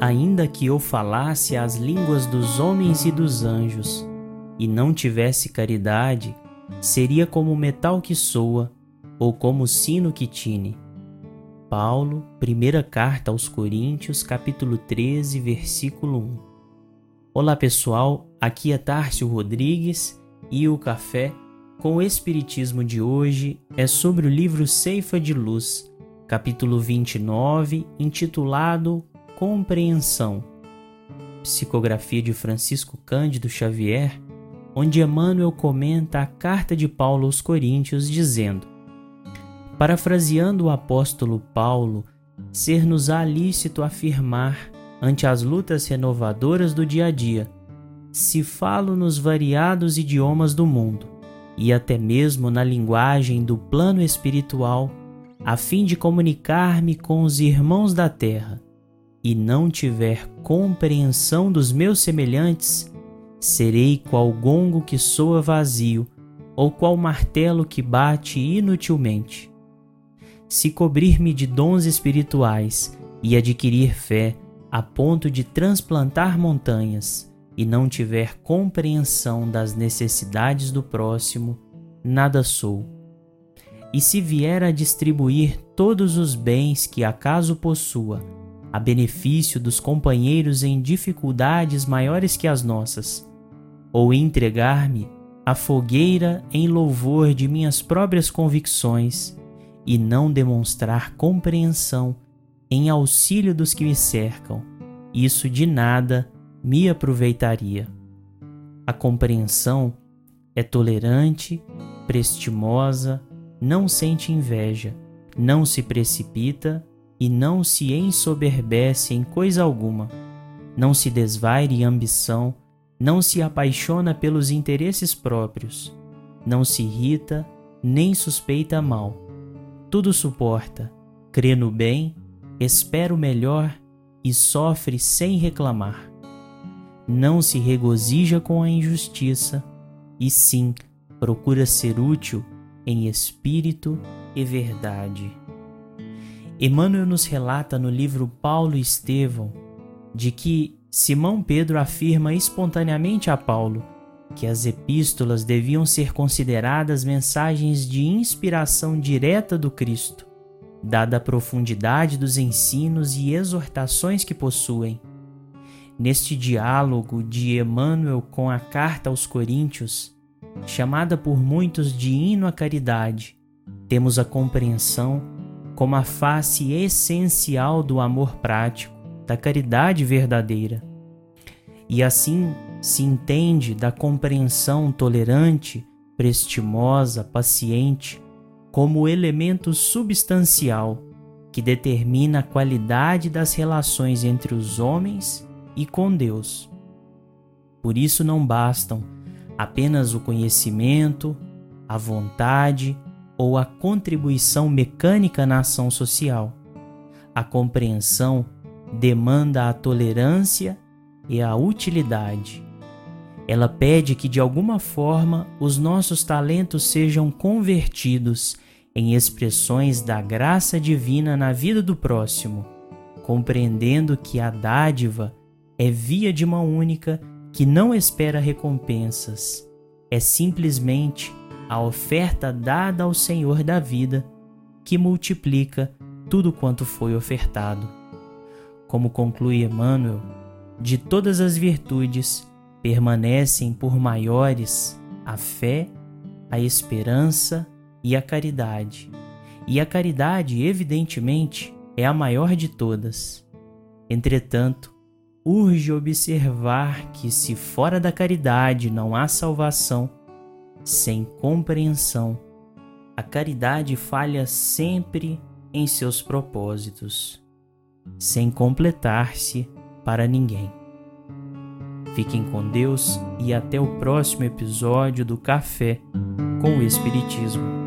Ainda que eu falasse as línguas dos homens e dos anjos, e não tivesse caridade, seria como metal que soa, ou como sino que tine. Paulo, primeira carta aos Coríntios, capítulo 13, versículo 1. Olá pessoal, aqui é Tárcio Rodrigues e o café com o Espiritismo de hoje é sobre o livro Ceifa de Luz, capítulo 29, intitulado Compreensão. Psicografia de Francisco Cândido Xavier, onde Emmanuel comenta a carta de Paulo aos Coríntios, dizendo: Parafraseando o apóstolo Paulo, ser-nos-á lícito afirmar, ante as lutas renovadoras do dia a dia, se falo nos variados idiomas do mundo, e até mesmo na linguagem do plano espiritual, a fim de comunicar-me com os irmãos da terra e não tiver compreensão dos meus semelhantes, serei qual gongo que soa vazio, ou qual martelo que bate inutilmente. Se cobrir-me de dons espirituais e adquirir fé a ponto de transplantar montanhas, e não tiver compreensão das necessidades do próximo, nada sou. E se vier a distribuir todos os bens que acaso possua, a benefício dos companheiros em dificuldades maiores que as nossas, ou entregar-me à fogueira em louvor de minhas próprias convicções e não demonstrar compreensão em auxílio dos que me cercam, isso de nada me aproveitaria. A compreensão é tolerante, prestimosa, não sente inveja, não se precipita e não se ensoberbece em coisa alguma, não se desvaire em ambição, não se apaixona pelos interesses próprios, não se irrita nem suspeita mal. Tudo suporta, crê no bem, espera o melhor e sofre sem reclamar. Não se regozija com a injustiça, e sim procura ser útil em espírito e verdade. Emmanuel nos relata no livro Paulo e Estevão de que Simão Pedro afirma espontaneamente a Paulo que as epístolas deviam ser consideradas mensagens de inspiração direta do Cristo, dada a profundidade dos ensinos e exortações que possuem. Neste diálogo de Emmanuel com a carta aos Coríntios, chamada por muitos de hino à caridade, temos a compreensão como a face essencial do amor prático, da caridade verdadeira. E assim se entende da compreensão tolerante, prestimosa, paciente, como elemento substancial que determina a qualidade das relações entre os homens e com Deus. Por isso não bastam apenas o conhecimento, a vontade ou a contribuição mecânica na ação social. A compreensão demanda a tolerância e a utilidade. Ela pede que de alguma forma os nossos talentos sejam convertidos em expressões da graça divina na vida do próximo, compreendendo que a dádiva é via de mão única que não espera recompensas, é simplesmente a oferta dada ao Senhor da vida, que multiplica tudo quanto foi ofertado. Como conclui Emmanuel, de todas as virtudes permanecem por maiores a fé, a esperança e a caridade. E a caridade, evidentemente, é a maior de todas. Entretanto, urge observar que, se fora da caridade não há salvação, sem compreensão, a caridade falha sempre em seus propósitos, sem completar-se para ninguém. Fiquem com Deus e até o próximo episódio do Café com o Espiritismo.